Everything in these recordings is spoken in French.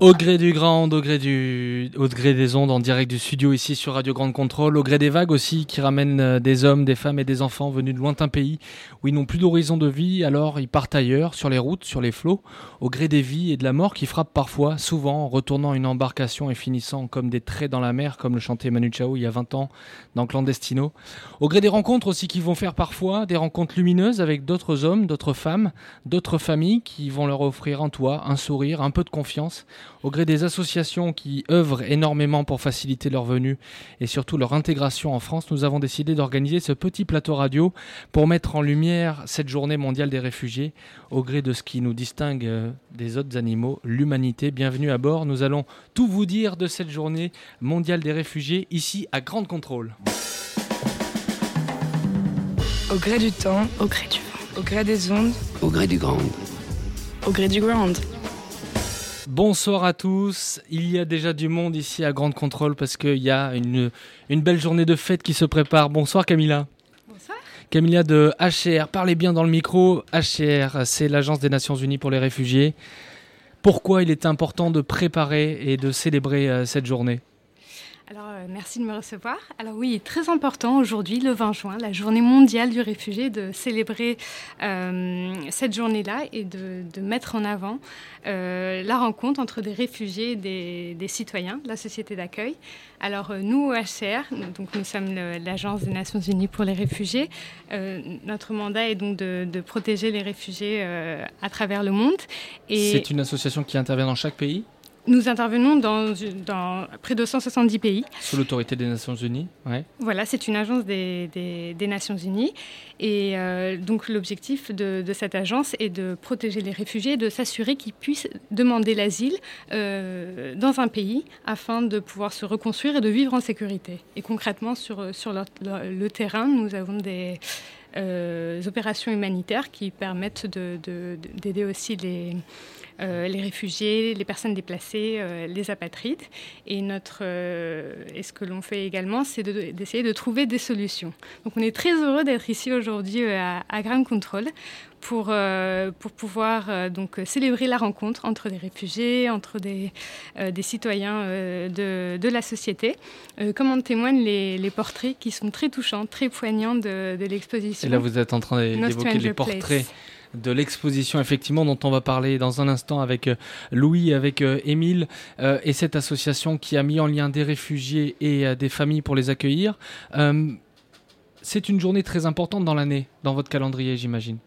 Au gré du grand, au gré, du, au gré des ondes, en direct du studio ici sur Radio Grande Contrôle, au gré des vagues aussi qui ramènent euh, des hommes, des femmes et des enfants venus de lointains pays où ils n'ont plus d'horizon de vie, alors ils partent ailleurs, sur les routes, sur les flots, au gré des vies et de la mort qui frappent parfois, souvent en retournant une embarcation et finissant comme des traits dans la mer, comme le chantait Manu Chao il y a 20 ans dans Clandestino. Au gré des rencontres aussi qui vont faire parfois des rencontres lumineuses avec d'autres hommes, d'autres femmes, d'autres familles qui vont leur offrir un toit, un sourire, un peu de confiance au gré des associations qui œuvrent énormément pour faciliter leur venue et surtout leur intégration en France, nous avons décidé d'organiser ce petit plateau radio pour mettre en lumière cette journée mondiale des réfugiés au gré de ce qui nous distingue euh, des autres animaux, l'humanité. Bienvenue à bord, nous allons tout vous dire de cette journée mondiale des réfugiés ici à Grande Contrôle. au gré du temps, Au gré du vent. au gré des ondes, Au gré du grand. Au gré du grand. Bonsoir à tous. Il y a déjà du monde ici à Grande Contrôle parce qu'il y a une, une belle journée de fête qui se prépare. Bonsoir Camilla. Bonsoir. Camilla de HCR, parlez bien dans le micro. HCR, c'est l'Agence des Nations Unies pour les réfugiés. Pourquoi il est important de préparer et de célébrer euh, cette journée? Alors, euh, merci de me recevoir. Alors oui, très important aujourd'hui, le 20 juin, la journée mondiale du réfugié, de célébrer euh, cette journée-là et de, mettre en avant euh, la rencontre entre des réfugiés et des, citoyens la société d'accueil. Alors nous, au HCR, donc nous sommes l'Agence des Nations Unies pour les réfugiés, notre mandat est donc de, protéger les réfugiés à travers le monde. C'est une association qui intervient dans chaque pays, nous intervenons dans, dans près de 170 pays. sous l'autorité des Nations Unies. Ouais. Voilà, c'est une agence des, des- des Nations Unies. Et euh, donc l'objectif de, de cette agence est de protéger les réfugiés et de s'assurer qu'ils puissent demander l'asile euh, dans un pays afin de pouvoir se reconstruire et de vivre en sécurité. Et concrètement, sur, sur leur- leur- le terrain, nous avons des opérations humanitaires qui permettent de- de- de- d'aider aussi les, euh, les réfugiés, les personnes déplacées, euh, les apatrides. Et, notre, euh, et ce que l'on fait également, c'est de- d'essayer de, trouver des solutions. Donc on est très heureux d'être ici aujourd'hui euh, à, à Ground Control pour, euh, pour pouvoir euh, donc, célébrer la rencontre entre des réfugiés, entre des, euh, des citoyens de, de la société, comme en témoignent les, les portraits qui sont très touchants, très poignants de, de l'exposition. Et là, vous êtes en train d'évoquer les portraits Place. de l'exposition, effectivement, dont on va parler dans un instant avec Louis, avec Émile, euh, et cette association qui a mis en lien des réfugiés et euh, des familles pour les accueillir. Euh, c'est une journée très importante dans l'année, dans votre calendrier, j'imagine.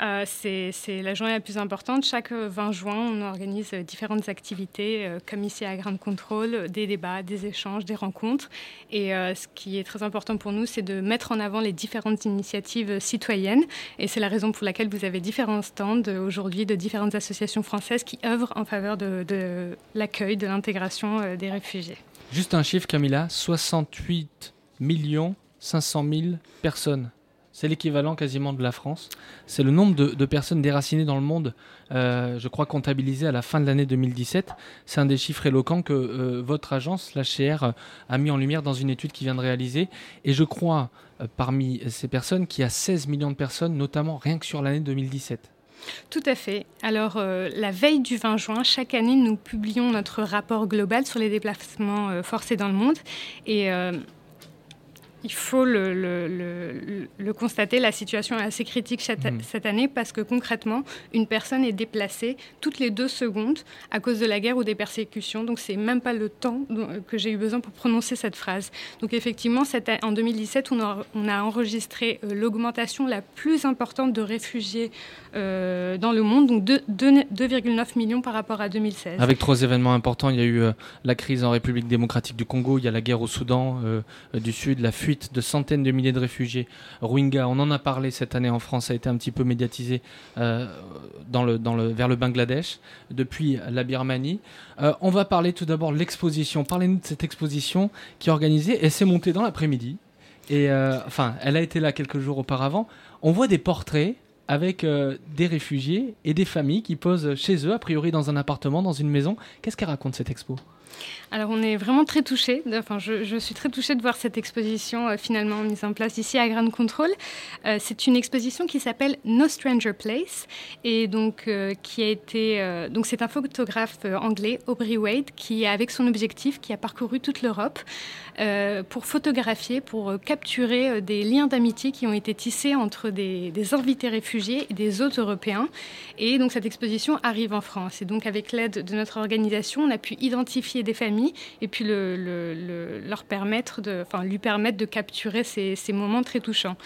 Euh, c'est la journée la plus importante. Chaque euh, 20 juin, on organise différentes activités, euh, comme ici à Grand Contrôle, des débats, des échanges, des rencontres. Et euh, ce qui est très important pour nous, c'est de mettre en avant les différentes initiatives citoyennes. Et c'est la raison pour laquelle vous avez différents stands aujourd'hui de différentes associations françaises qui œuvrent en faveur de, l'accueil, de l'intégration des réfugiés. Juste un chiffre, Camilla 68 millions 500 000 personnes. C'est l'équivalent quasiment de la France. C'est le nombre de, personnes déracinées dans le monde, euh, je crois, comptabilisé à la fin de l'année 2017. C'est un des chiffres éloquents que euh, votre agence, l'HCR, euh, a mis en lumière dans une étude qui vient de réaliser. Et je crois, parmi ces personnes, qu'il y a 16 millions de personnes, notamment rien que sur l'année 2017. Tout à fait. Alors, la veille du 20 juin, chaque année, nous publions notre rapport global sur les déplacements forcés dans le monde. Et il faut le, le- le- le constater, la situation est assez critique cette, Mhm. cette année parce que concrètement, une personne est déplacée toutes les deux secondes à cause de la guerre ou des persécutions. Donc, c'est même pas le temps dont- que j'ai eu besoin pour prononcer cette phrase. Donc, effectivement, cette en 2017, on a, on a enregistré euh, l'augmentation la plus importante de réfugiés euh, dans le monde, donc deux- deux- 2,9 millions par rapport à 2016. Avec trois événements importants, il y a eu euh, la crise en République démocratique du Congo, il y a la guerre au Soudan euh, euh, du Sud, la fuite de centaines de milliers de réfugiés Rohingyas. On en a parlé cette année en France, ça a été un petit peu médiatisé euh, dans le, dans le, vers le Bangladesh, depuis la Birmanie. Euh, on va parler tout d'abord de l'exposition. Parlez-nous de cette exposition qui est organisée et s'est montée dans l'après-midi Et euh, enfin, elle a été là quelques jours auparavant. On voit des portraits avec des réfugiés et des familles qui posent chez eux, a priori dans un appartement, dans une maison. Qu'est-ce qu'elle raconte cette expo? Alors on est vraiment très touchés, enfin je, suis très touchée de voir cette exposition euh, finalement mise en place ici à Grand Control. Euh, c'est une exposition qui s'appelle No Stranger Place et donc euh, qui a été donc c'est un photographe anglais Aubrey Wade qui avec son objectif qui a parcouru toute l'Europe pour photographier, pour capturer des liens d'amitié qui ont été tissés entre des, des, invités réfugiés et des hôtes européens. Et donc cette exposition arrive en France et donc avec l'aide de notre organisation on a pu identifier des familles et puis leur permettre enfin, lui permettre de capturer ces, moments très touchants.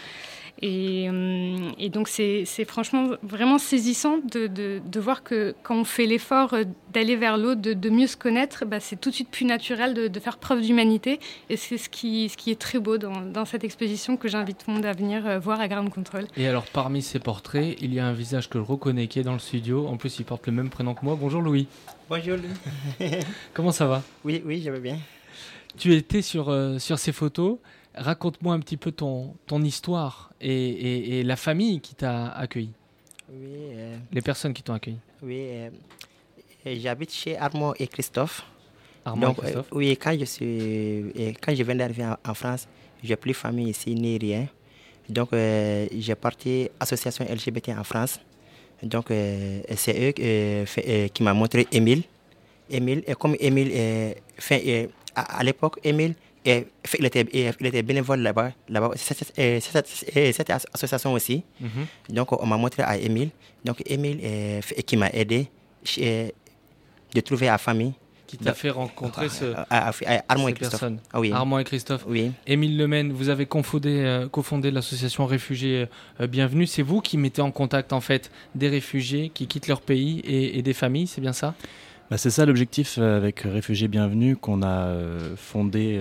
Et, euh, donc c'est franchement vraiment saisissant de, voir que quand on fait l'effort d'aller vers l'autre, de, mieux se connaître, bah, c'est tout de suite plus naturel de, faire preuve d'humanité. Et c'est ce qui, ce qui est très beau dans, cette exposition que j'invite tout le monde à venir euh, voir à Ground Control. Et alors parmi ces portraits, il y a un visage que je reconnais qui est dans le studio. En plus, il porte le même prénom que moi. Bonjour Louis. Bonjour. Comment ça va? Oui, oui, je vais bien. Tu étais sur, euh, sur ces photos. Raconte-moi un petit peu ton, ton histoire et, et, la famille qui t'a accueilli. Oui. Euh, Les personnes qui t'ont accueilli. Oui. Euh, j'habite chez Armand et Christophe. Armand et Christophe Oui, quand je, suis, quand je viens d'arriver en, en, France, j'ai plus de famille ici ni rien. Donc, j'ai parti association LGBT en France. Donc, euh, c'est eux euh, qui m'ont montré Émile. Émile, et comme Émile, fait, à, l'époque, Émile, il était, il était bénévole là-bas, là cette, association aussi. Mhm. Donc, on m'a montré à Émile. Donc, Émile qui m'a aidé de trouver la famille qui t'a fait rencontrer ce, Armand et Christophe. Ah oui. Armand et Christophe. Oui. Émile Lemaine, vous avez cofondé, euh, cofondé l'association Réfugiés euh, Bienvenue. C'est vous qui mettez en contact en fait des réfugiés qui quittent leur pays et, des familles, c'est bien ça? Bah c'est ça l'objectif euh, avec Réfugiés Bienvenue qu'on a fondé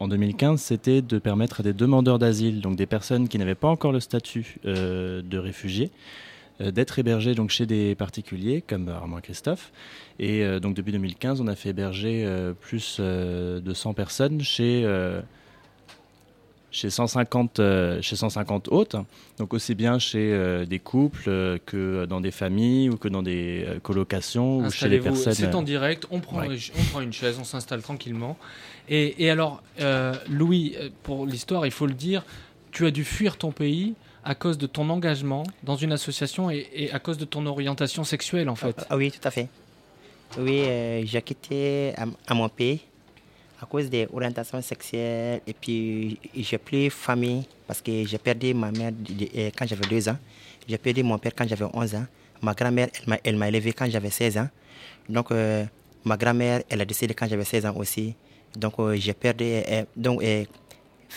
en 2015, c'était de permettre à des demandeurs d'asile, donc des personnes qui n'avaient pas encore le statut de réfugiés, euh, d'être hébergé donc chez des particuliers comme Armand Christophe. Et euh, donc depuis 2015, on a fait héberger euh, plus de 100 personnes chez chez 150, chez 150 hôtes, donc aussi bien chez des couples que dans des familles ou que dans des colocations ou chez les personnes. C'est en direct, on prend, on prend une chaise, on s'installe tranquillement. Et, et alors, Louis, pour l'histoire, il faut le dire, tu as dû fuir ton pays à cause de ton engagement dans une association et, à cause de ton orientation sexuelle, en fait. Ah, oui, tout à fait. Oui, euh, j'ai quitté à, mon pays à cause des orientations sexuelles et puis j'ai plus famille parce que j'ai perdu ma mère euh, quand j'avais deux ans. J'ai perdu mon père quand j'avais 11 ans. Ma grand-mère, elle m'a élevé quand j'avais 16 ans. Donc, euh, ma grand-mère, elle a décédé quand j'avais 16 ans aussi. Donc, j'ai perdu. donc, et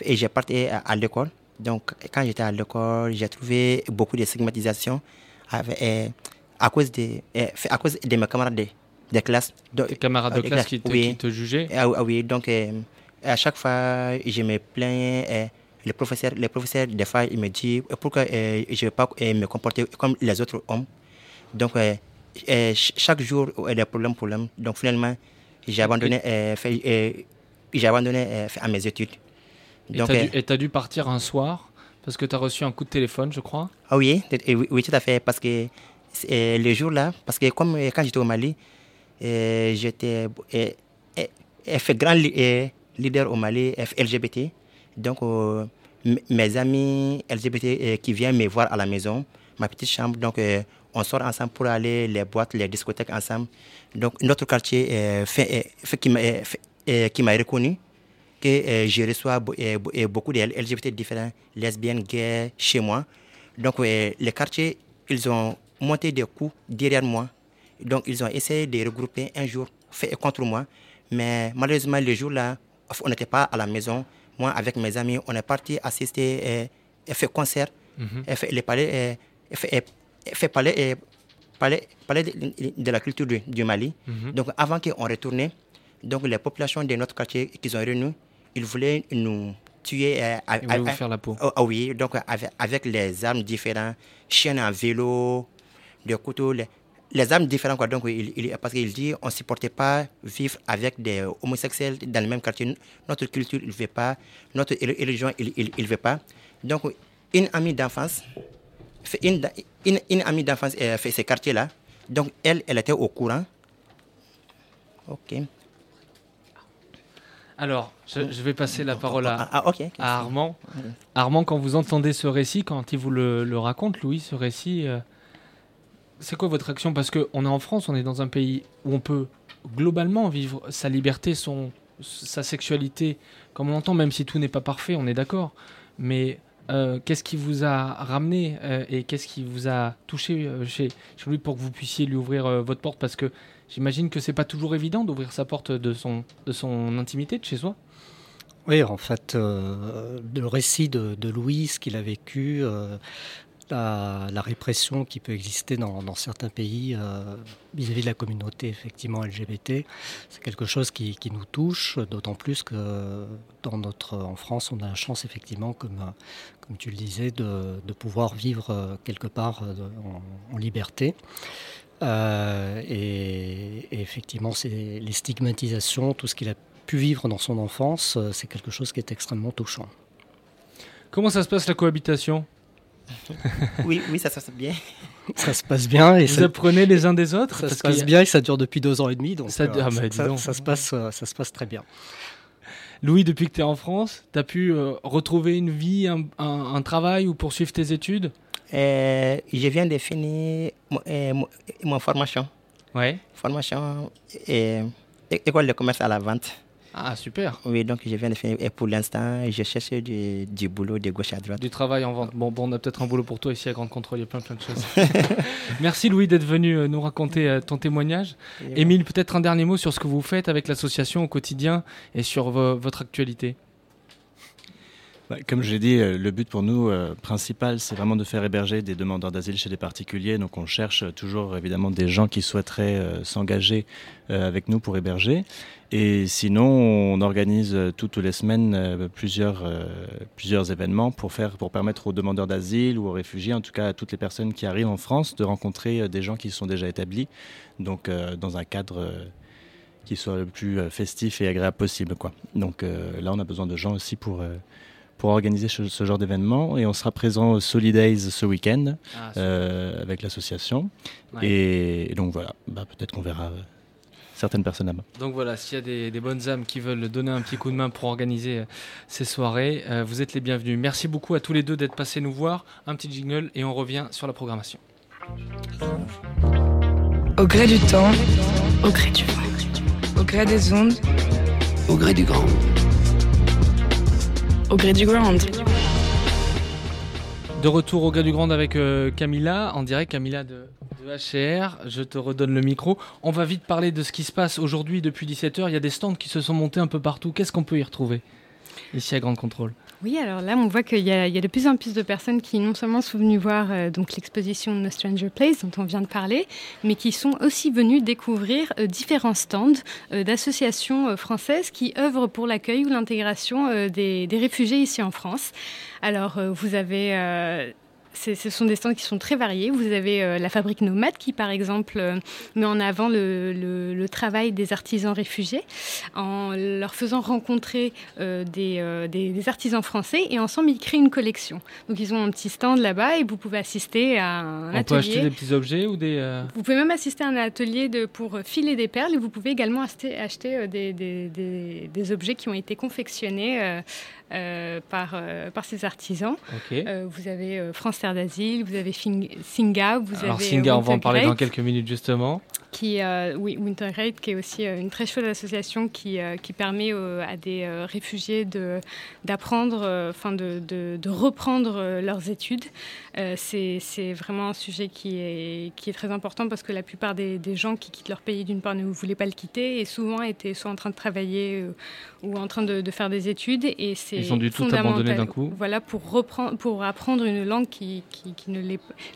j'ai parti à l'école. Donc, quand j'étais à l'école, j'ai trouvé beaucoup de stigmatisation à, cause de, à cause de mes camarades de, de classe. Tes camarades de classe qui te, qui te jugeaient? Ah, ah, Oui, donc eh, à chaque fois, je me plains. les professeurs, les professeurs, des fois, ils me disent pourquoi je ne vais pas me comporter comme les autres hommes. Donc, chaque jour, il y a des problèmes, problèmes. Donc, finalement, j'ai abandonné, j'ai abandonné à mes études. Et tu as, dû partir un soir parce que tu as reçu un coup de téléphone, je crois? Ah oui, oui, tout à fait. Parce que le jour-là, parce que comme quand j'étais au Mali, j'étais grand leader au Mali, LGBT. Donc, euh, mes amis LGBT qui viennent me voir à la maison, ma petite chambre, donc euh, on sort ensemble pour aller les boîtes, les discothèques ensemble. Donc, notre quartier fait, qui m'a reconnu que euh, je reçois euh, euh, beaucoup de LGBT différents, lesbiennes, gays, chez moi. Donc, les quartiers, ils ont monté des coups derrière moi. Donc, ils ont essayé de regrouper un jour fait contre moi. Mais malheureusement, le jour-là, on n'était pas à la maison. Moi, avec mes amis, on est parti assister et faire concert, mm fait les palais, fait, fait palais, palais, palais de, la culture du, Mali. Mhm. Donc, avant qu'on retourne, donc les populations de notre quartier qui sont réunies, ils voulaient nous tuer. Euh, ils vous faire la peau. Oh, oh oui, donc avec, avec, les armes différentes, chiens en vélo, des couteaux, les âmes différentes. Quoi. Donc, il, il- parce qu'il dit on ne supportait pas vivre avec des homosexuels dans le même quartier. Notre culture, il ne veut pas. Notre religion, il ne veut pas. Donc, une amie d'enfance, fait une, une, une amie d'enfance euh, fait ces quartiers-là. Donc, elle, elle était au courant. OK. Alors, je, je vais passer la parole à, Ah, ah, à Armand. Armand, quand vous entendez ce récit, quand il vous le, le raconte, Louis, ce récit, euh, c'est quoi votre action? Parce qu'on est en France, on est dans un pays où on peut globalement vivre sa liberté, son, sa sexualité, comme on l'entend, même si tout n'est pas parfait, on est d'accord. Mais euh, qu'est-ce qui vous a ramené euh, et qu'est-ce qui vous a touché euh, chez, chez lui pour que vous puissiez lui ouvrir votre porte? Parce que j'imagine que c'est pas toujours évident d'ouvrir sa porte de son, de son intimité, de chez soi. Oui, en fait, le récit de, de Louis, ce qu'il a vécu, la, répression qui peut exister dans, certains pays euh, vis-à-vis de la communauté effectivement LGBT, c'est quelque chose qui, nous touche, d'autant plus que dans notre, en France, on a la chance effectivement, comme, comme tu le disais, de, de pouvoir vivre euh, quelque part euh, en, liberté. Et, et effectivement, c'est les stigmatisations, tout ce qu'il a pu vivre dans son enfance, c'est quelque chose qui est extrêmement touchant. Comment ça se passe la cohabitation? Oui, oui, ça, ça se passe bien. Ça se passe bien et Vous ça, apprenez les uns des autres ça se passe a- bien et ça dure depuis deux ans et demi, donc Ça- euh, ah bah, dis ça, donc. ça se passe, euh, ça se passe très bien. Louis, depuis que tu es en France, tu as pu euh, retrouver une vie, un, un- un travail ou poursuivre tes études? Euh, je viens de finir mo- euh, mo- mon formation. Ouais. Formation é- école de commerce à la vente. Ah, super. Oui, donc je viens de finir. Et pour l'instant, je cherche du, du boulot de gauche à droite. Du travail en vente. Bon, bon on a peut-être un boulot pour toi ici à Grande Contrôle, il y a plein plein de choses. Merci Louis d'être venu euh, nous raconter euh, ton témoignage. Émile, peut-être un dernier mot sur ce que vous faites avec l'association au quotidien et sur vo- votre actualité. Bah, Comme je l'ai dit, euh, le but pour nous euh, principal, c'est vraiment de faire héberger des demandeurs d'asile chez des particuliers. Donc on cherche toujours évidemment des gens qui souhaiteraient euh, s'engager avec nous pour héberger. Et sinon, on organise toutes les semaines plusieurs, plusieurs événements pour, faire, pour permettre aux demandeurs d'asile ou aux réfugiés, en tout cas à toutes les personnes qui arrivent en France, de rencontrer des gens qui sont déjà établis, donc dans un cadre qui soit le plus festif et agréable possible. Donc là, on a besoin de gens aussi pour, pour organiser ce, ce genre d'événement. Et on sera présent au Solidays ce week-end Ah, euh, avec l'association. Ouais. Et, et donc voilà, bah, peut-être qu'on verra euh, certaines personnes là-bas. Donc voilà, s'il y a des, des bonnes âmes qui veulent donner un petit coup de main pour organiser euh, ces soirées, euh, vous êtes les bienvenus. Merci beaucoup à tous les deux d'être passés nous voir. Un petit jingle et on revient sur la programmation. Au gré du temps, Au gré du vent. au gré des ondes, Au gré du grand. Au gré du ground. De retour au gré du Grand avec euh, Camilla, en direct Camilla de, HCR. Je te redonne le micro. On va vite parler de ce qui se passe aujourd'hui depuis 17h. Il y a des stands qui se sont montés un peu partout. Qu'est-ce qu'on peut y retrouver ici à Grande Contrôle? Oui, alors là, on voit qu'il y, a de plus en plus de personnes qui non seulement sont venues voir euh, l'exposition No Stranger Place dont on vient de parler, mais qui sont aussi venues découvrir euh, différents stands euh, d'associations françaises qui œuvrent pour l'accueil ou l'intégration des, réfugiés ici en France. Alors, vous avez ce sont des stands qui sont très variés. Vous avez euh, la fabrique Nomade qui, par exemple, euh, met en avant le, le- le travail des artisans réfugiés en leur faisant rencontrer euh, des, des- des artisans français et ensemble ils créent une collection. Donc ils ont un petit stand là-bas et vous pouvez assister à un On peut acheter atelier. des petits objets ou des... Vous pouvez même assister à un atelier de, pour filer des perles et vous pouvez également acheter, acheter des, objets qui ont été confectionnés par, euh, par ces artisans. Euh, vous avez euh, France Terre d'Asile, vous avez Singa, vous Alors avez Singa, on va en parler dans quelques minutes justement. qui, euh, oui, Winter Great, qui est aussi euh, une très chouette association qui, euh, qui permet euh, à des euh, réfugiés de, d'apprendre, euh, enfin de, de, de reprendre euh, leurs études. Euh, c'est, vraiment un sujet qui est, qui est très important parce que la plupart des, des gens qui quittent leur pays, d'une part, ne voulaient pas le quitter et souvent étaient soit en train de travailler euh, ou en train de, de faire des études. Et c'est Ils ont dû tout abandonner d'un coup. Voilà, pour, reprendre, pour apprendre une langue qui, qui, qui ne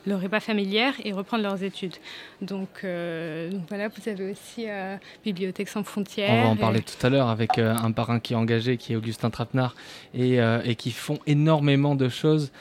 leur est pas familière et reprendre leurs études. Donc, euh, donc voilà, vous avez aussi euh, Bibliothèque sans frontières. On va en et- parler tout à l'heure avec euh, un parrain qui est engagé, qui est Augustin Trapenard, et, et qui font énormément de choses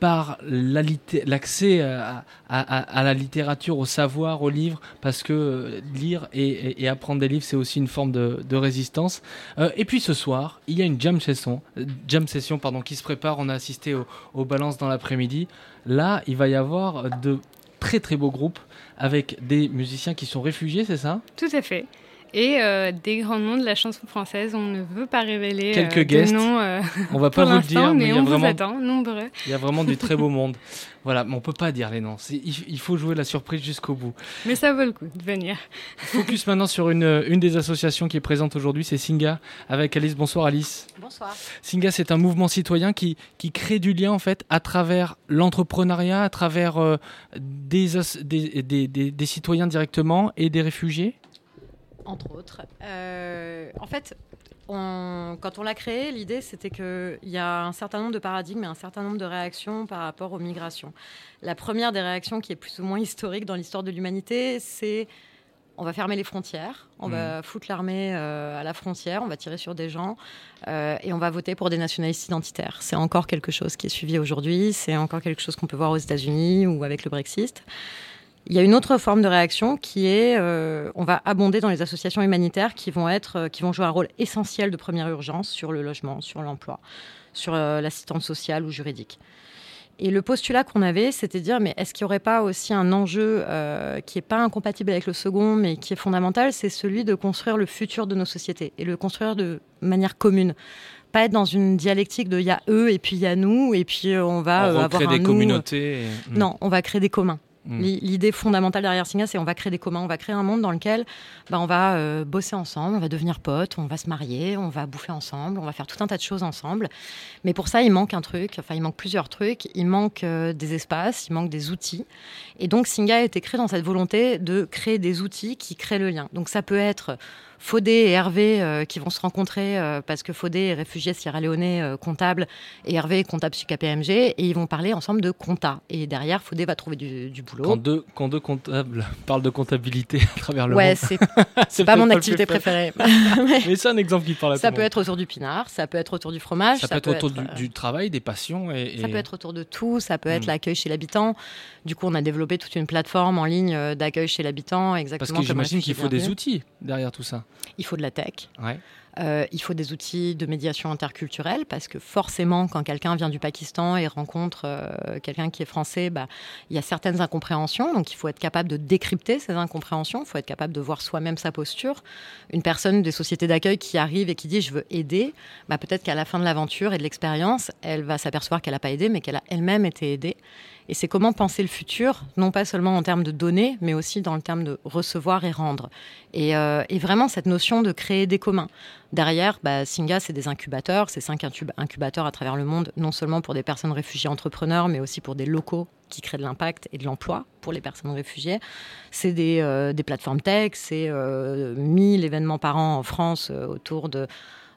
par l'accès à, à, la littérature, au savoir, au livre, parce que lire et, apprendre des livres, c'est aussi une forme de, de résistance. Euh, et puis ce soir, il y a une jam session, jam session pardon, qui se prépare. On a assisté aux au balances dans l'après-midi. Là, il va y avoir de très très beaux groupes avec des musiciens qui sont réfugiés, c'est ça? Tout à fait et euh, des grands noms de la chanson française. On ne veut pas révéler quelques euh, guests. Noms, euh, on va pas vous le dire, mais, il y a on vraiment, vous attend, nombreux. Il y a vraiment du très beau monde. Voilà, mais on peut pas dire les noms. Il, faut jouer la surprise jusqu'au bout. Mais ça vaut le coup de venir. Focus maintenant sur une, une des associations qui est présente aujourd'hui, c'est Singa, avec Alice. Bonsoir Alice. Bonsoir. Singa, c'est un mouvement citoyen qui, qui crée du lien en fait à travers l'entrepreneuriat, à travers des, des, des, des citoyens directement et des réfugiés entre autres. Euh, en fait, quand on l'a créé, l'idée c'était qu'il y a un certain nombre de paradigmes et un certain nombre de réactions par rapport aux migrations. La première des réactions qui est plus ou moins historique dans l'histoire de l'humanité, c'est on va fermer les frontières, on va mmh. foutre l'armée euh, à la frontière, on va tirer sur des gens euh, et on va voter pour des nationalistes identitaires. C'est encore quelque chose qui est suivi aujourd'hui, c'est encore quelque chose qu'on peut voir aux États-Unis ou avec le Brexit. Il y a une autre forme de réaction qui est, euh, on va abonder dans les associations humanitaires qui vont être, euh, qui vont jouer un rôle essentiel de première urgence sur le logement, sur l'emploi, sur euh, l'assistance sociale ou juridique. Et le postulat qu'on avait, c'était de dire, mais est-ce qu'il n'y aurait pas aussi un enjeu qui n'est pas incompatible avec le second, mais qui est fondamental, c'est celui de construire le futur de nos sociétés et le construire de manière commune pas être dans une dialectique de il y a eux et puis il y a nous et puis on va on avoir des communautés. Non, on va créer des communs. Mm. L'idée fondamentale derrière Singa, c'est on va créer des communs, on va créer un monde dans lequel bah, on va euh, bosser ensemble, on va devenir potes, on va se marier, on va bouffer ensemble, on va faire tout un tas de choses ensemble. Mais pour ça, il manque un truc, enfin il manque plusieurs trucs, il manque euh, des espaces, il manque des outils. Et donc Singa a été créé dans cette volonté de créer des outils qui créent le lien. Donc ça peut être Faudé et Hervé euh, qui vont se rencontrer parce que Faudé est réfugié Sierra Leone comptable et Hervé est comptable chez KPMG et ils vont parler ensemble de compta. Et derrière, Faudé va trouver du, boulot. Quand deux, quand deux comptables parlent de comptabilité à travers le ouais, monde. c'est pas mon activité préférée. Mais c'est un exemple qui parle à Ça peut être autour du pinard, ça peut être autour du fromage. Ça, peut, être autour Du, travail, des passions. Et, Ça peut être autour de tout, ça peut être hmm. l'accueil chez l'habitant. Du coup, on a développé toute une plateforme en ligne d'accueil chez l'habitant. Exactement Parce que j'imagine qu'il faut des outils derrière tout ça. Il faut de la tech. Euh, il faut des outils de médiation interculturelle parce que forcément, quand quelqu'un vient du Pakistan et rencontre euh, quelqu'un qui est français, bah, il y a certaines incompréhensions. Donc, il faut être capable de décrypter ces incompréhensions. Il faut être capable de voir soi-même sa posture. Une personne des sociétés d'accueil qui arrive et qui dit je veux aider, bah, peut-être qu'à la fin de l'aventure et de l'expérience, elle va s'apercevoir qu'elle n'a pas aidé, mais qu'elle a elle-même été aidée. Et c'est comment penser le futur, non pas seulement en termes de données, mais aussi dans le terme de recevoir et rendre. Et, euh, vraiment cette notion de créer des communs. Derrière, bah, Singa, c'est des incubateurs, c'est cinq incubateurs à travers le monde, non seulement pour des personnes réfugiées entrepreneurs, mais aussi pour des locaux qui créent de l'impact et de l'emploi pour les personnes réfugiées. C'est des, euh, plateformes tech, c'est euh, 1000 événements par an en France euh, autour de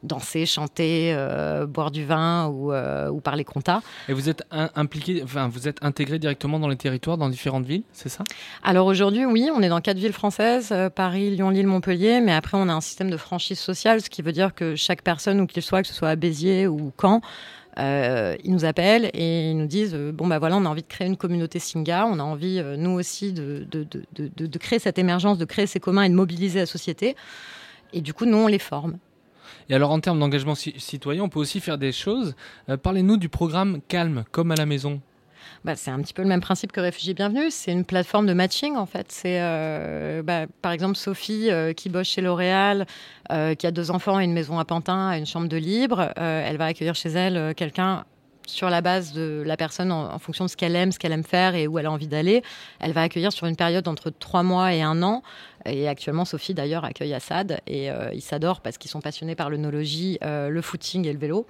danser, chanter, euh, boire du vin ou, euh, ou parler compta. Et vous êtes impliqué, enfin vous êtes intégré directement dans les territoires, dans différentes villes, c'est ça? Alors aujourd'hui, oui, on est dans quatre villes françaises euh, Paris, Lyon, Lille, Montpellier, mais après on a un système de franchise sociale, ce qui veut dire que chaque personne, où qu'il soit, que ce soit à Béziers ou Caen, ils nous appellent et ils nous disent bon bah voilà on a envie de créer une communauté Singa, on a envie nous aussi de, de, de, de, créer cette émergence, de créer ces communs et de mobiliser la société. Et du coup nous on les forme. Et alors, en termes d'engagement citoyen, on peut aussi faire des choses. Euh, parlez-nous du programme Calme, comme à la maison. Bah, c'est un petit peu le même principe que Réfugiés Bienvenus. C'est une plateforme de matching, en fait. C'est, euh, bah, par exemple, Sophie, euh, qui bosse chez L'Oréal, qui a deux enfants et une maison à Pantin, une chambre de libre. elle va accueillir chez elle quelqu'un sur la base de la personne en, fonction de ce qu'elle aime, ce qu'elle aime faire et où elle a envie d'aller. Elle va accueillir sur une période entre trois mois et un an. Et actuellement, Sophie d'ailleurs accueille Assad et euh, ils s'adorent parce qu'ils sont passionnés par l'œnologie, euh, le footing et le vélo.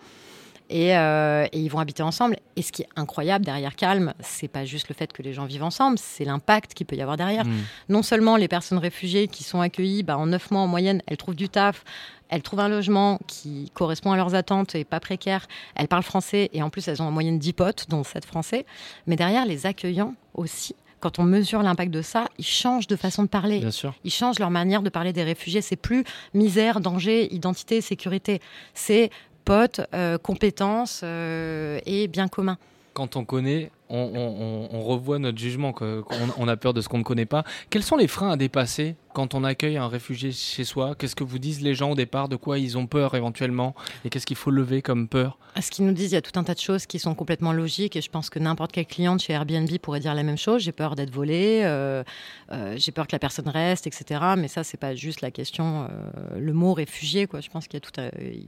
Euh, et, ils vont habiter ensemble. Et ce qui est incroyable derrière Calme, c'est pas juste le fait que les gens vivent ensemble, c'est l'impact qu'il peut y avoir derrière. Mmh. Non seulement les personnes réfugiées qui sont accueillies, bah, en neuf mois en moyenne, elles trouvent du taf, elles trouvent un logement qui correspond à leurs attentes et pas précaire. Elles parlent français et en plus elles ont en moyenne 10 potes, dont 7 français. Mais derrière, les accueillants aussi, quand on mesure l'impact de ça, ils changent de façon de parler. Bien sûr. Ils changent leur manière de parler des réfugiés. C'est plus misère, danger, identité, sécurité. C'est potes, euh, compétences euh, et bien commun. quand on connaît, on, revoit notre jugement, qu'on on a peur de ce qu'on ne connaît pas. Quels sont les freins à dépasser quand on accueille un réfugié chez soi? Qu'est-ce que vous disent les gens au départ? De quoi ils ont peur éventuellement? Et qu'est-ce qu'il faut lever comme peur? À ce qu'ils nous disent, il y a tout un tas de choses qui sont complètement logiques et je pense que n'importe quel client chez Airbnb pourrait dire la même chose. J'ai peur d'être volé, euh, euh, j'ai peur que la personne reste, etc. Mais ça, c'est pas juste la question, euh, le mot réfugié. Quoi. Je pense qu'il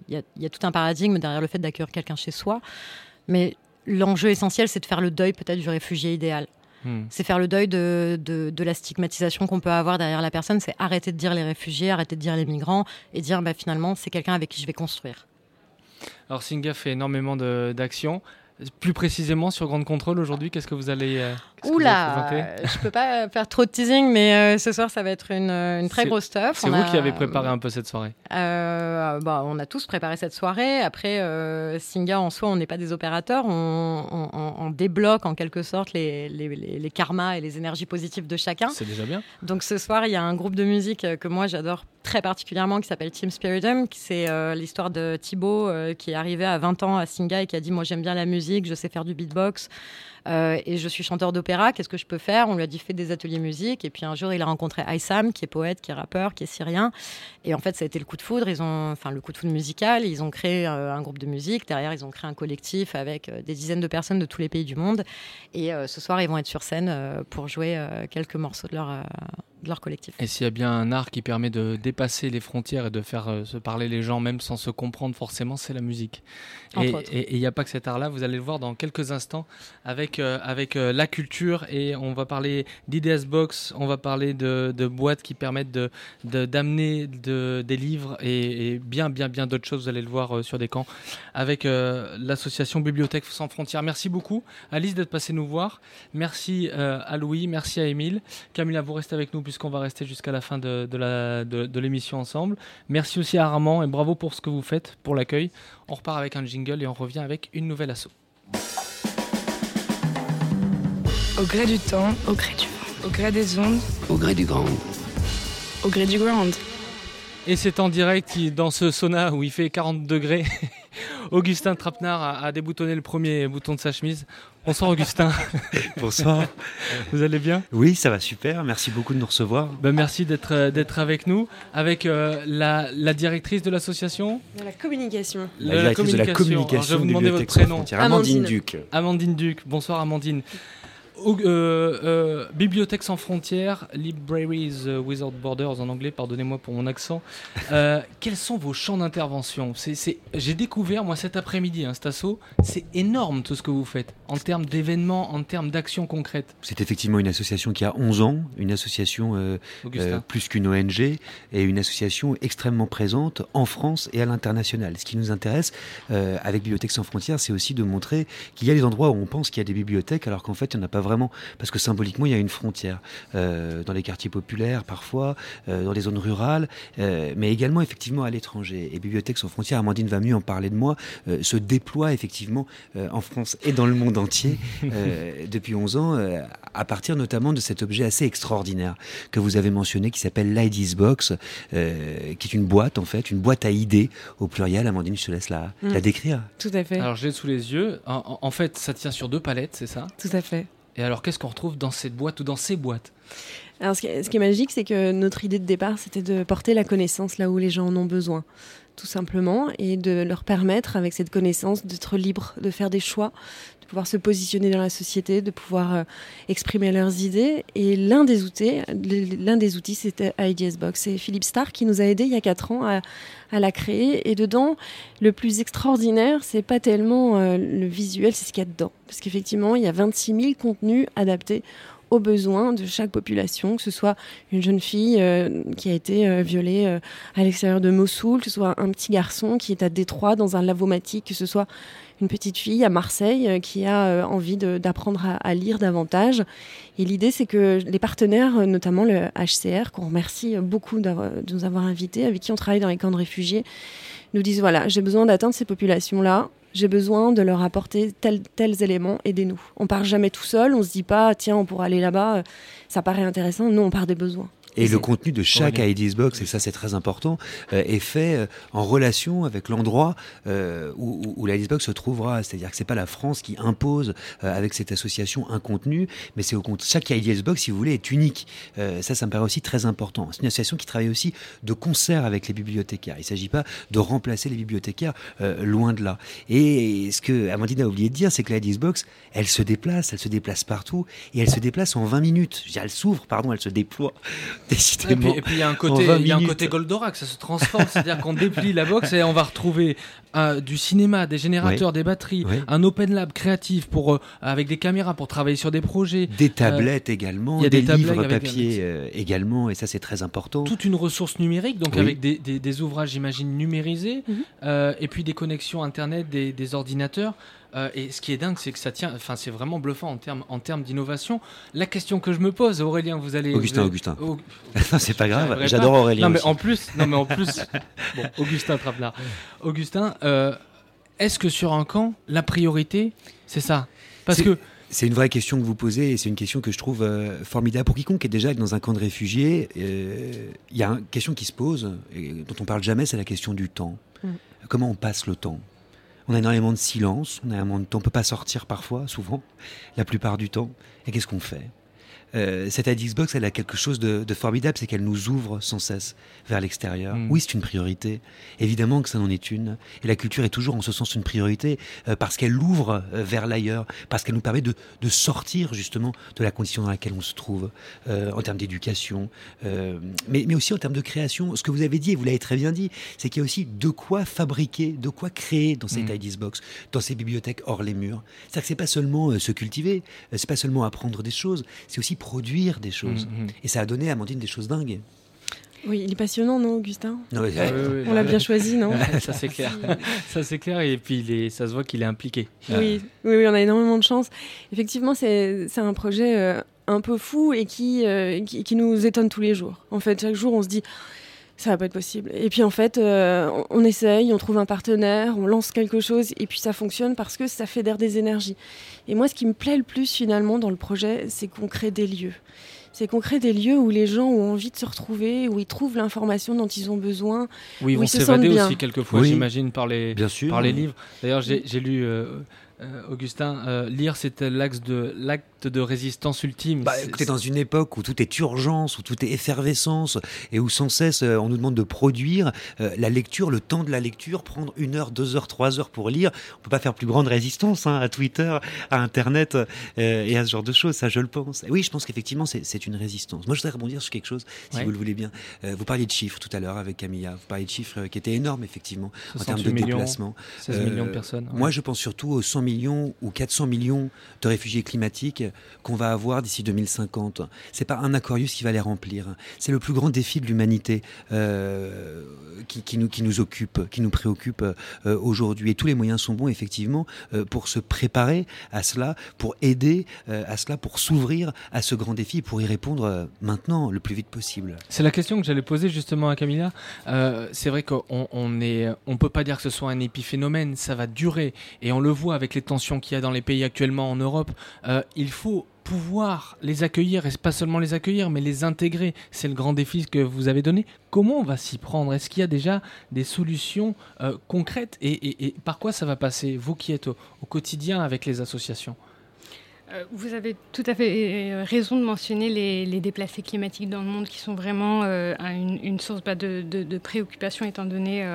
y, y a tout un paradigme derrière le fait d'accueillir quelqu'un chez soi. Mais l'enjeu essentiel, c'est de faire le deuil peut-être du réfugié idéal. Hmm. C'est faire le deuil de, de, la stigmatisation qu'on peut avoir derrière la personne. C'est arrêter de dire les réfugiés, arrêter de dire les migrants et dire bah, finalement c'est quelqu'un avec qui je vais construire. Alors Singa fait énormément d'actions. Plus précisément sur Grande Contrôle aujourd'hui, qu'est-ce que vous allez euh, Oula, je peux pas faire trop de teasing, mais euh, ce soir ça va être une, une très grosse stuff. C'est vous qui avez préparé un peu cette soirée. Euh, bah, on a tous préparé cette soirée. Après, euh, Singa en soi, on n'est pas des opérateurs, on, on, débloque en quelque sorte les, les, les, karmas et les énergies positives de chacun. C'est déjà bien. Donc ce soir, il y a un groupe de musique que moi j'adore très particulièrement qui s'appelle Team Spiritum, qui c'est l'histoire de Thibaut qui est arrivé à 20 ans à Singa et qui a dit moi j'aime bien la musique, je sais faire du beatbox. Euh, et je suis chanteur d'opéra, qu'est-ce que je peux faire? On lui a dit fait des ateliers musique. Et puis un jour, il a rencontré Aïssam, qui est poète, qui est rappeur, qui est syrien. Et en fait, ça a été le coup de foudre. Ils ont, enfin, le coup de foudre musical. Ils ont créé euh, un groupe de musique. Derrière, ils ont créé un collectif avec euh, des dizaines de personnes de tous les pays du monde. Et ce soir, ils vont être sur scène pour jouer quelques morceaux de leur leur collectif. Et s'il y a bien un art qui permet de dépasser les frontières et de faire euh, se parler les gens même sans se comprendre forcément, c'est la musique. et il n'y a pas que cet art-là, vous allez le voir dans quelques instants avec, euh, avec euh, la culture et on va parler d'Ideas Box, on va parler de, de, boîtes qui permettent d'amener de, de, des livres et, bien, bien, bien d'autres choses, vous allez le voir sur des camps avec l'association Bibliothèque sans frontières. Merci beaucoup Alice d'être passée nous voir. Merci à Louis, merci à Émile. Camilla, vous restez avec nous puisqu'on va rester jusqu'à la fin de, de l'émission ensemble. Merci aussi à Armand et bravo pour ce que vous faites, pour l'accueil. On repart avec un jingle et on revient avec une nouvelle assaut. Au gré du temps, au gré du vent, au gré des ondes, au gré du grand, au gré du grand. Et c'est en direct dans ce sauna où il fait 40 degrés. Augustin Trapenard a, déboutonné le premier bouton de sa chemise. Bonsoir Augustin. Bonsoir. Vous allez bien? Oui, ça va super. Merci beaucoup de nous recevoir. Ben, merci d'être euh, d'être avec nous, avec euh, la, directrice de l'association? De la communication. La, directrice de la communication. je vais vous demander votre prénom. Amandine Duc. Amandine Duc. Bonsoir Amandine. Euh, euh, Bibliothèque sans frontières, Libraries Without Borders en anglais, pardonnez-moi pour mon accent. Euh, quels sont vos champs d'intervention? J'ai découvert, moi, cet après-midi, un hein, c'est énorme tout ce que vous faites, en termes d'événements, en termes d'actions concrètes. C'est effectivement une association qui a 11 ans, une association plus qu'une ONG, et une association extrêmement présente en France et à l'international. Ce qui nous intéresse avec Bibliothèque sans frontières, c'est aussi de montrer qu'il y a des endroits où on pense qu'il y a des bibliothèques, alors qu'en fait, il n'y en a pas vraiment, parce que symboliquement, il y a une frontière euh, dans les quartiers populaires parfois, euh, dans les zones rurales, euh, mais également effectivement à l'étranger. Et Bibliothèques sans frontières, Amandine va mieux en parler de moi, se déploie effectivement en France et dans le monde entier depuis 11 ans, à partir notamment de cet objet assez extraordinaire que vous avez mentionné, qui s'appelle Ladies Box, qui est une boîte en fait, une boîte à idées au pluriel. Amandine, je te laisse la, la mm. décrire. Tout à fait. Alors j'ai sous les yeux. en fait, ça tient sur deux palettes, c'est ça? Tout à fait. Et alors, qu'est-ce qu'on retrouve dans cette boîte ou dans ces boîtes? Alors, ce qui, est, magique, c'est que notre idée de départ, c'était de porter la connaissance là où les gens en ont besoin, tout simplement, et de leur permettre, avec cette connaissance, d'être libres, de faire des choix, de pouvoir se positionner dans la société, de pouvoir euh, exprimer leurs idées. Et l'un des outils, l'un des outils, c'était IDS Box. C'est Philippe Starr qui nous a aidés il y a quatre ans à, à la créer. Et dedans, le plus extraordinaire, c'est pas tellement euh, le visuel, c'est ce qu'il y a dedans. Parce qu'effectivement, il y a 26 000 contenus adaptés aux besoins de chaque population, que ce soit une jeune fille euh, qui a été euh, violée à l'extérieur de Mossoul, que ce soit un petit garçon qui est à Détroit dans un lavomatique, que ce soit une petite fille à Marseille euh, qui a euh, envie d'apprendre à, lire davantage. Et l'idée, c'est que les partenaires, euh, notamment le HCR, qu'on remercie beaucoup de nous avoir invités, avec qui on travaille dans les camps de réfugiés, nous disent voilà, j'ai besoin d'atteindre ces populations-là. J'ai besoin de leur apporter tels, tels éléments, aidez-nous. On part jamais tout seul, on se dit pas, tiens, on pourra aller là-bas, ça paraît intéressant. Non, on part des besoins. Et le contenu de chaque Ideas Box, et ça c'est très important, euh, est fait euh, en relation avec l'endroit euh, où, où, l'Ideas Box se trouvera. C'est-à-dire que c'est pas la France qui impose avec cette association un contenu, mais c'est au compte chaque Ideas Box, si vous voulez, est unique. ça, ça me paraît aussi très important. C'est une association qui travaille aussi de concert avec les bibliothécaires. Il ne s'agit pas de remplacer les bibliothécaires, loin de là. Et ce que Amandine a oublié de dire, c'est que l'Ideas Box, elle se déplace, elle se déplace partout, et elle se déplace en 20 minutes. elle s'ouvre, pardon, elle se déploie. Et puis il y a un côté, il y a un côté Goldorak, ça se transforme, c'est-à-dire qu'on déplie la box et on va retrouver euh, du cinéma, des générateurs, des batteries, un open lab créatif pour euh, avec des caméras pour travailler sur des projets, des tablettes euh, également, y a des, livres papier également, et ça c'est très important. Toute une ressource numérique, donc avec des, des, ouvrages, j'imagine numérisés, mhm. et puis des connexions internet, des, ordinateurs. Euh, et ce qui est dingue, c'est que ça tient. Enfin, c'est vraiment bluffant en termes en d'innovation. La question que je me pose, Aurélien, vous allez. Augustin, Augustin. c'est pas grave. J'adore Aurélien. Non, mais en plus, non, mais en plus, bon, Augustin Trapenard. Augustin, euh, est-ce que sur un camp, la priorité, c'est ça? Parce que c'est une vraie question que vous posez et c'est une question que je trouve euh, formidable pour quiconque est déjà dans un camp de réfugiés. Il y a une question qui se pose et dont on parle jamais, c'est la question du temps. Mm. Comment on passe le temps? On a énormément de silence, on a un de temps, on peut pas sortir parfois, souvent, la plupart du temps. Et qu'est-ce qu'on fait? Euh, cette Xbox, elle a quelque chose de, formidable, c'est qu'elle nous ouvre sans cesse vers l'extérieur. Mm. Oui, c'est une priorité. Évidemment que ça en est une. Et la culture est toujours en ce sens une priorité euh, parce qu'elle ouvre euh, vers l'ailleurs, parce qu'elle nous permet de, sortir justement de la condition dans laquelle on se trouve euh, en termes d'éducation, mais, mais, aussi en termes de création. Ce que vous avez dit, et vous l'avez très bien dit, c'est qu'il y a aussi de quoi fabriquer, de quoi créer dans cette mm. Xbox, dans ces bibliothèques hors les murs. C'est-à-dire que c'est pas seulement se cultiver, c'est pas seulement apprendre des choses, c'est aussi produire des choses. Mm, mm. Et ça a donné à Amandine des choses dingues. Oui, il est passionnant, non, Augustin? On l'a bien choisi, non? Ça c'est clair. ça c'est clair et puis il ça se voit qu'il est impliqué. Oui, oui, oui, on a énormément de chance. Effectivement, c'est un projet euh, un peu fou et qui, euh, qui, qui, nous étonne tous les jours. En fait, chaque jour, on se dit ça va pas être possible. Et puis en fait, euh, on, essaye, on trouve un partenaire, on lance quelque chose, et puis ça fonctionne parce que ça fédère des énergies. Et moi, ce qui me plaît le plus finalement dans le projet, c'est qu'on crée des lieux. C'est qu'on crée des lieux où les gens ont envie de se retrouver, où ils trouvent l'information dont ils ont besoin. Oui, ils vont s'évader aussi quelquefois, j'imagine, par les, Bien sûr. par les livres. D'ailleurs, j'ai lu. Euh, euh, Augustin, euh, lire c'était l'axe de l'acte de résistance ultime. Bah, écoutez, dans une époque où tout est urgence, où tout est effervescence et où sans cesse euh, on nous demande de produire, la lecture, le temps de la lecture, prendre une heure, deux heures, trois heures pour lire, on peut pas faire plus grande résistance hein, à Twitter, à Internet et à ce genre de choses. Ça, je le pense. oui, je pense qu'effectivement c'est une résistance. Moi, je voudrais rebondir sur quelque chose, si vous le voulez bien. vous parliez de chiffres tout à l'heure avec Camilla. Vous parliez de chiffres qui étaient énormes effectivement en termes de déplacement. 16 millions de personnes. Moi, je pense surtout aux 100 millions millions ou 400 millions de réfugiés climatiques qu'on va avoir d'ici 2050. C'est pas un Aquarius qui va les remplir. C'est le plus grand défi de l'humanité euh, qui, nous, qui nous occupe, qui nous préoccupe euh, aujourd'hui. Et tous les moyens sont bons, effectivement, euh, pour se préparer à cela, pour aider à cela, pour s'ouvrir à ce grand défi, pour y répondre maintenant, le plus vite possible. C'est la question que j'allais poser justement à Camilla. c'est vrai qu'on on on peut pas dire que ce soit un épiphénomène, ça va durer, et on le voit avec les tensions qu'il y a dans les pays actuellement en Europe, euh, il faut pouvoir les accueillir, et pas seulement les accueillir, mais les intégrer. C'est le grand défi que vous avez donné. Comment on va s'y prendre? Est-ce qu'il y a déjà des solutions euh, concrètes? Et, par quoi ça va passer, vous qui êtes au quotidien avec les associations? Vous avez tout à fait euh, raison de mentionner les, déplacés climatiques dans le monde qui sont vraiment euh, une, source bah, de, préoccupation étant donné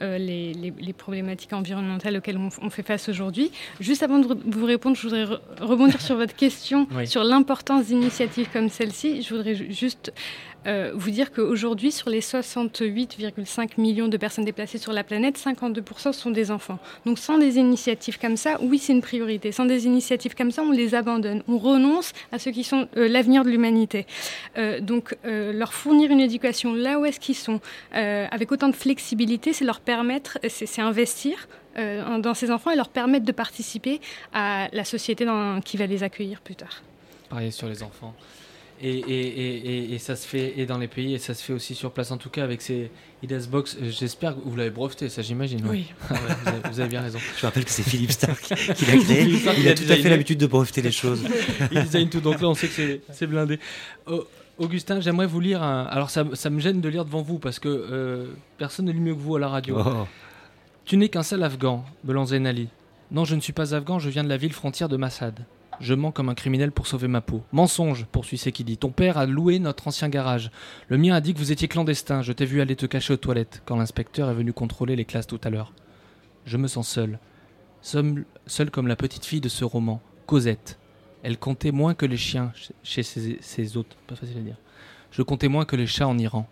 les, problématiques environnementales auxquelles on, fait face aujourd'hui. Juste avant de vous répondre, je voudrais rebondir sur votre question sur l'importance d'initiatives comme celle-ci. Je voudrais juste euh, vous dire qu'aujourd'hui, sur les 68,5 millions de personnes déplacées sur la planète, 52% sont des enfants. Donc sans des initiatives comme ça, oui, c'est une priorité. Sans des initiatives comme ça, on les abandonne. On renonce à ceux qui sont euh, l'avenir de l'humanité. Euh, donc leur fournir une éducation là où est-ce qu'ils sont, avec autant de flexibilité, c'est leur permettre, c'est investir dans ces enfants et leur permettre de participer à la société qui va les accueillir plus tard. Pareil sur les enfants. Et, et, et, ça se fait et dans les pays et ça se fait aussi sur place en tout cas avec ces IDES Box. J'espère que vous l'avez breveté, ça j'imagine. Oui. Ah vous, avez, bien raison. Je rappelle que c'est Philippe Stark qui l'a créé. il, a, tout à fait l'habitude de breveter les choses. il design tout, donc là on sait que c'est blindé. Oh, Augustin, j'aimerais vous lire un. Alors, ça, ça, me gêne de lire devant vous parce que euh, personne ne lit mieux que vous à la radio. Oh. Tu n'es qu'un seul Afghan, Belanzen Ali. Non, je ne suis pas Afghan, je viens de la ville frontière de Massad. Je mens comme un criminel pour sauver ma peau. Mensonge, poursuit dit. Ton père a loué notre ancien garage. Le mien a dit que vous étiez clandestin. Je t'ai vu aller te cacher aux toilettes quand l'inspecteur est venu contrôler les classes tout à l'heure. Je me sens seul. Seul, seul comme la petite fille de ce roman, Cosette. Elle comptait moins que les chiens chez ses, ses hôtes. Pas facile à dire. Je comptais moins que les chats en Iran.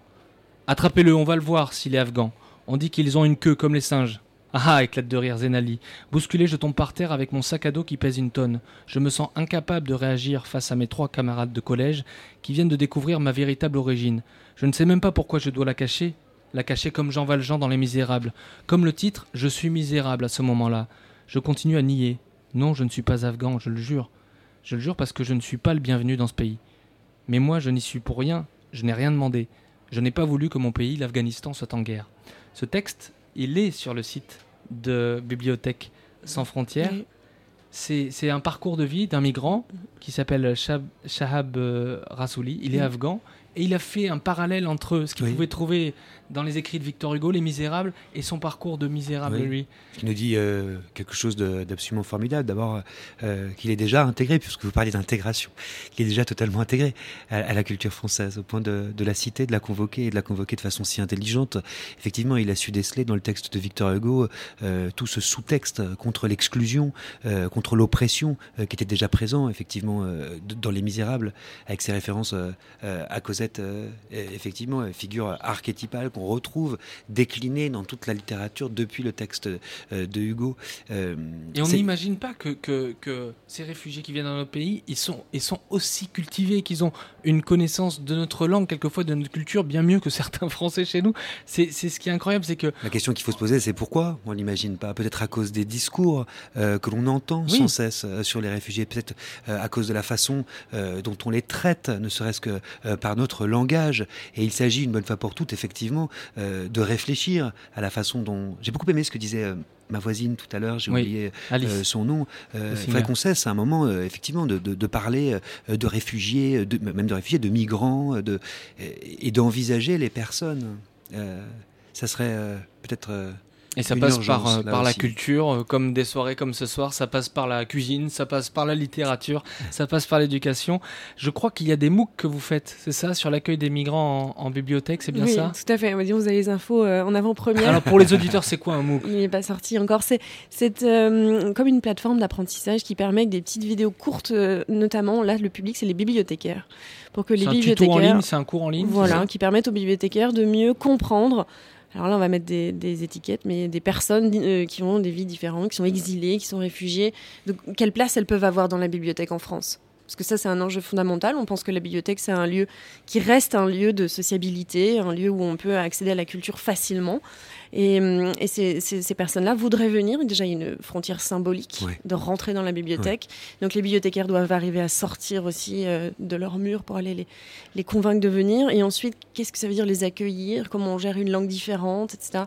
Attrapez-le, on va le voir s'il est afghan. On dit qu'ils ont une queue comme les singes. Ah, éclate de rire Zenali. Bousculé, je tombe par terre avec mon sac à dos qui pèse une tonne. Je me sens incapable de réagir face à mes trois camarades de collège qui viennent de découvrir ma véritable origine. Je ne sais même pas pourquoi je dois la cacher. La cacher comme Jean Valjean dans Les Misérables. Comme le titre, je suis misérable à ce moment-là. Je continue à nier. Non, je ne suis pas afghan, je le jure. Je le jure parce que je ne suis pas le bienvenu dans ce pays. Mais moi, je n'y suis pour rien. Je n'ai rien demandé. Je n'ai pas voulu que mon pays, l'Afghanistan, soit en guerre. Ce texte il est sur le site de Bibliothèque sans frontières. C'est un parcours de vie d'un migrant qui s'appelle Shahab euh, Rasouli. Il est afghan et il a fait un parallèle entre ce qu'il pouvait trouver dans les écrits de Victor Hugo, Les Misérables, et son parcours de misérable, lui. Ce qui nous dit euh, quelque chose d'absolument formidable. D'abord, euh, qu'il est déjà intégré, puisque vous parlez d'intégration, qu'il est déjà totalement intégré à, la culture française, au point de, la citer, de la convoquer, et de la convoquer de façon si intelligente. Effectivement, il a su déceler dans le texte de Victor Hugo euh, tout ce sous-texte contre l'exclusion, contre l'oppression, qui était déjà présent, effectivement, dans Les Misérables, avec ses références à Cosette, effectivement, figure archétypale retrouve décliné dans toute la littérature depuis le texte euh, de Hugo. Euh, et on n'imagine pas que, que, ces réfugiés qui viennent dans notre pays, ils sont, ils sont aussi cultivés, qu'ils ont une connaissance de notre langue, quelquefois de notre culture, bien mieux que certains Français chez nous. C'est ce qui est incroyable, c'est que... La question qu'il faut se poser, c'est pourquoi on n'imagine pas? Peut-être à cause des discours euh, que l'on entend sans cesse sur les réfugiés, peut-être à cause de la façon dont on les traite, ne serait-ce que par notre langage. Et il s'agit une bonne fois pour toutes, effectivement, euh, de réfléchir à la façon dont. J'ai beaucoup aimé ce que disait euh, ma voisine tout à l'heure, j'ai oublié euh, son nom. il faudrait qu'on cesse à un moment, effectivement, de, parler de réfugiés, de, même de réfugiés, de migrants, de, et d'envisager les personnes. ça serait peut-être et ça passe par, euh, par la culture, euh, comme des soirées comme ce soir, ça passe par la cuisine, ça passe par la littérature, ça passe par l'éducation. Je crois qu'il y a des MOOC que vous faites, c'est ça, sur l'accueil des migrants en, bibliothèque, c'est bien oui, ça? tout à fait. Vous avez les infos euh, en avant-première. Alors pour les auditeurs, c'est quoi un MOOC? Il n'est pas sorti encore. C'est comme une plateforme d'apprentissage qui permet avec des petites vidéos courtes, notamment, là, le public, c'est les bibliothécaires. Pour que les bibliothécaires. Un en ligne, c'est un cours en ligne Voilà, qui permettent aux bibliothécaires de mieux comprendre alors là, on va mettre des, étiquettes, mais des personnes euh, qui ont des vies différentes, qui sont exilées, qui sont réfugiées. De quelle place elles peuvent avoir dans la bibliothèque en France? Parce que ça, c'est un enjeu fondamental. On pense que la bibliothèque, c'est un lieu qui reste un lieu de sociabilité, un lieu où on peut accéder à la culture facilement. Et, hum, ces, personnes-là voudraient venir. Déjà, il y a une frontière symbolique de rentrer dans la bibliothèque. Donc, les bibliothécaires doivent arriver à sortir aussi euh, de leurs murs pour aller les, les convaincre de venir. Et ensuite, qu'est-ce que ça veut dire les accueillir? Comment on gère une langue différente, etc.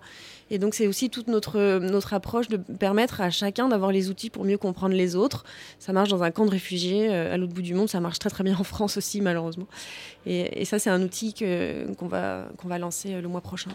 Et donc, c'est aussi toute notre, notre approche de permettre à chacun d'avoir les outils pour mieux comprendre les autres. Ça marche dans un camp de réfugiés euh, à l'autre bout du monde. Ça marche très, très bien en France aussi, malheureusement. Et, ça, c'est un outil qu'on va, qu'on va lancer euh, le mois prochain.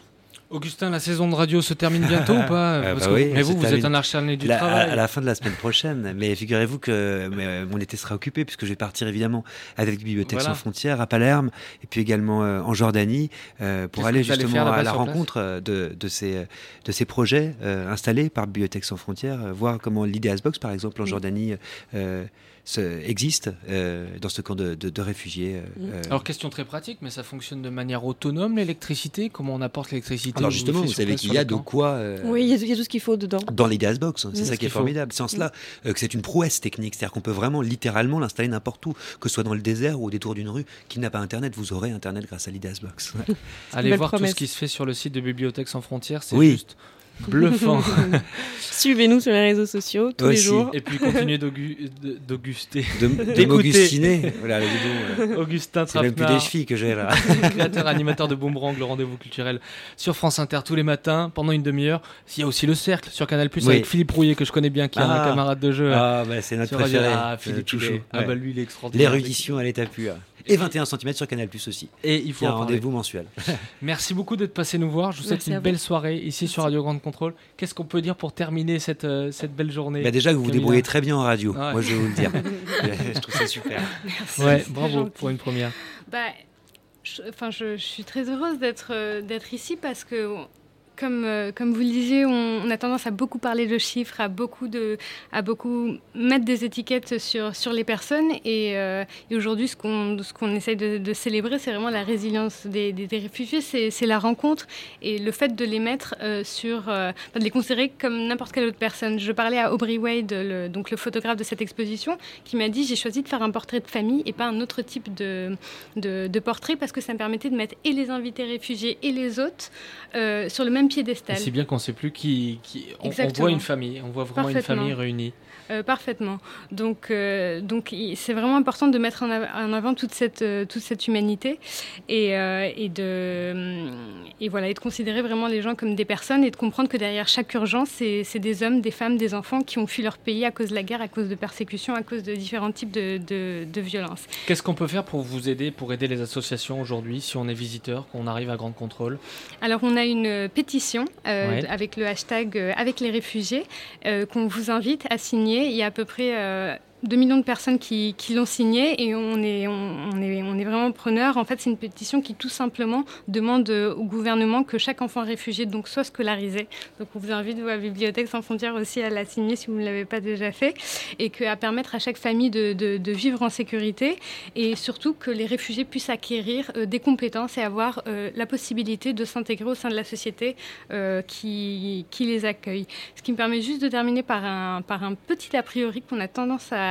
Augustin, la saison de radio se termine bientôt ou pas ah, bah Mais vous, vous êtes un acharné du travail. À, la fin de la semaine prochaine. Mais figurez-vous que euh, mon été sera occupé puisque je vais partir évidemment avec Bibliothèque sans frontières à Palerme et puis également euh, en Jordanie euh, pour aller justement à la rencontre de, de, ces, de ces projets installés par Bibliothèque sans frontières, voir comment l'Ideas Box par exemple en Jordanie existe euh, dans ce camp de, réfugiés. Euh, mmh. euh. Alors question très pratique, mais ça fonctionne de manière autonome l'électricité? Comment on apporte l'électricité? Alors justement, vous savez qu'il y a de quoi. oui, il y, a tout ce qu'il faut dedans. Dans les gasbox, c'est mmh. ça qui est formidable. C'est en cela que c'est une prouesse technique, c'est-à-dire qu'on peut vraiment littéralement l'installer n'importe où, que ce soit dans le désert ou au détour d'une rue. Qui n'a pas Internet, vous aurez Internet grâce à l'IDASbox. Allez voir tout ce qui se fait sur le site de Bibliothèque sans frontières, c'est juste bluffant. Suivez-nous sur les réseaux sociaux tous les jours. Et puis continuez d'Auguster. D'Augustiner. voilà, Augustin C'est même plus des chevilles que j'ai là. Créateur animateur de Boomerang, le rendez-vous culturel sur France Inter tous les matins pendant une demi-heure. Il y a aussi le cercle sur Canal Plus avec Philippe Rouillet que je connais bien, qui est un ah. camarade de jeu. Ah, bah, c'est notre préféré. Ah, Philippe, ah, bah lui, il est extraordinaire. L'érudition à l'état pur. Et 21 cm sur Canal Plus aussi. Et il faut un rendez-vous mensuel. Merci beaucoup d'être passé nous voir. Je vous souhaite une belle soirée ici sur Radio Grande Contrôle. Qu'est-ce qu'on peut dire pour terminer cette, euh, cette belle journée bah Déjà que vous vous débrouillez très bien en radio. Moi, je vais vous le dire. je trouve ça super. Merci. Ouais, bravo pour une première. Bah, je, enfin, je, je, suis très heureuse d'être euh, d'être ici parce que comme, euh, comme vous le disiez, on, a tendance à beaucoup parler de chiffres, à beaucoup, mettre des étiquettes sur, les personnes. Et, euh, et aujourd'hui, ce qu'on essaye de, célébrer, c'est vraiment la résilience des, réfugiés, c'est la rencontre et le fait de les mettre euh, sur. De les considérer comme n'importe quelle autre personne. Je parlais à Aubrey Wade, le, donc le photographe de cette exposition, qui m'a dit j'ai choisi de faire un portrait de famille et pas un autre type de, de, portrait parce que ça me permettait de mettre et les invités réfugiés et les euh, sur le même piédestal. C'est bien qu'on ne sait plus qui. qui on, on, voit une famille, on voit vraiment une famille réunie. Euh, parfaitement. Donc, euh, donc c'est vraiment important de mettre en, av en avant toute cette, euh, toute cette humanité et, et, de, et, voilà, et de considérer vraiment les gens comme des personnes et de comprendre que derrière chaque urgence, c'est des hommes, des femmes, des enfants qui ont fui leur pays à cause de la guerre, à cause de persécutions, à cause de différents types de, de, de violences. Qu'est-ce qu'on peut faire pour vous aider, pour aider les associations aujourd'hui, si on est visiteur, qu'on arrive à Grande Contrôle? Alors, on a une pétition ouais. avec le hashtag avec les réfugiés qu'on vous invite à signer il y a à peu près euh, 2 millions de personnes qui, l'ont signé et on est, on, est, on est vraiment preneur. En fait, c'est une pétition qui tout simplement demande au gouvernement que chaque enfant réfugié donc, soit scolarisé. Donc on vous invite, vous, à Bibliothèque sans frontières aussi, à la signer si vous ne l'avez pas déjà fait et que, à permettre à chaque famille de, de, de, vivre en sécurité et surtout que les réfugiés puissent acquérir euh, des compétences et avoir euh, la possibilité de s'intégrer au sein de la société euh, qui, qui les accueille. Ce qui me permet juste de terminer par un, par un petit a priori qu'on a tendance à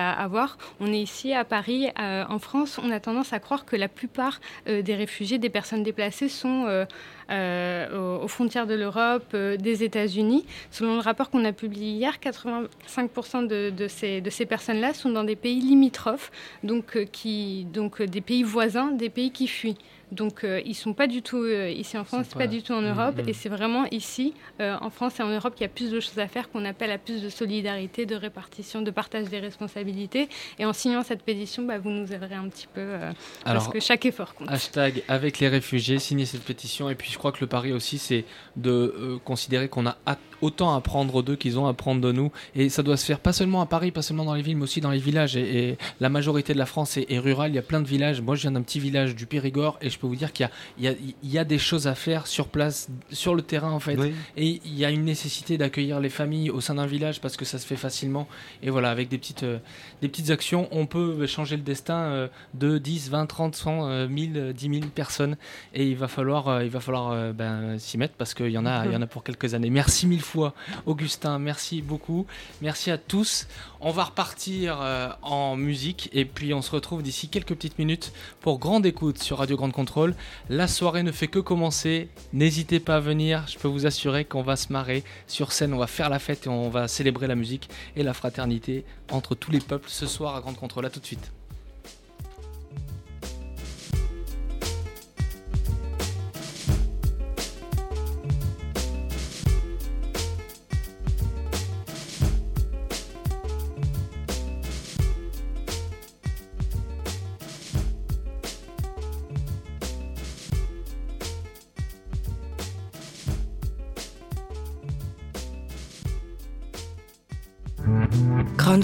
On est ici à Paris, euh, en France, on a tendance à croire que la plupart euh, des réfugiés, des personnes déplacées sont euh, aux, frontières de l'Europe, des États-Unis. Selon le rapport qu'on a publié hier, 85% de, ces, personnes-là sont dans des pays limitrophes, donc des pays voisins, des pays qui fuient. Donc euh, ils sont pas du tout euh, ici en France, pas, pas du tout en Europe, mmh. et c'est vraiment ici, euh, en France et en Europe, qu'il y a plus de choses à faire, qu'on appelle à plus de solidarité, de répartition, de partage des responsabilités. Et en signant cette pétition, bah, vous nous aiderez un petit peu, euh, Alors, parce que chaque effort compte. Hashtag avec les réfugiés, signer cette pétition, et puis je crois que le pari aussi, c'est de euh, considérer qu'on a autant à apprendre d'eux qu'ils ont à apprendre de nous, et ça doit se faire pas seulement à Paris, pas seulement dans les villes, mais aussi dans les villages. Et, et la majorité de la France est, est rurale. Il y a plein de villages. Moi, je viens d'un petit village du Périgord, et je peux vous dire qu'il y, y, y, a des choses à faire sur place, sur le terrain en fait. Oui. Et il y a une nécessité d'accueillir les familles au sein d'un village parce que ça se fait facilement. Et voilà, avec des petites, euh, des petites actions, on peut changer le destin euh, de 10, 20, 30, 100, euh, 1000, 10 000 personnes. Et il va falloir, euh, il va falloir ben, s'y mettre parce qu'il y, en a, il y en a pour quelques années. Merci mille fois, Augustin. Merci beaucoup. Merci à tous. On va repartir euh, en musique et puis on se retrouve d'ici quelques petites minutes pour grande écoute sur Radio Grande Contrôle. La soirée ne fait que commencer. N'hésitez pas à venir. Je peux vous assurer qu'on va se marrer sur scène. On va faire la fête et on va célébrer la musique et la fraternité entre tous les peuples ce soir à Grande Contrôle. À tout de suite.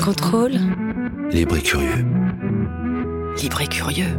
Contrôle. Libre et curieux. Libre et curieux.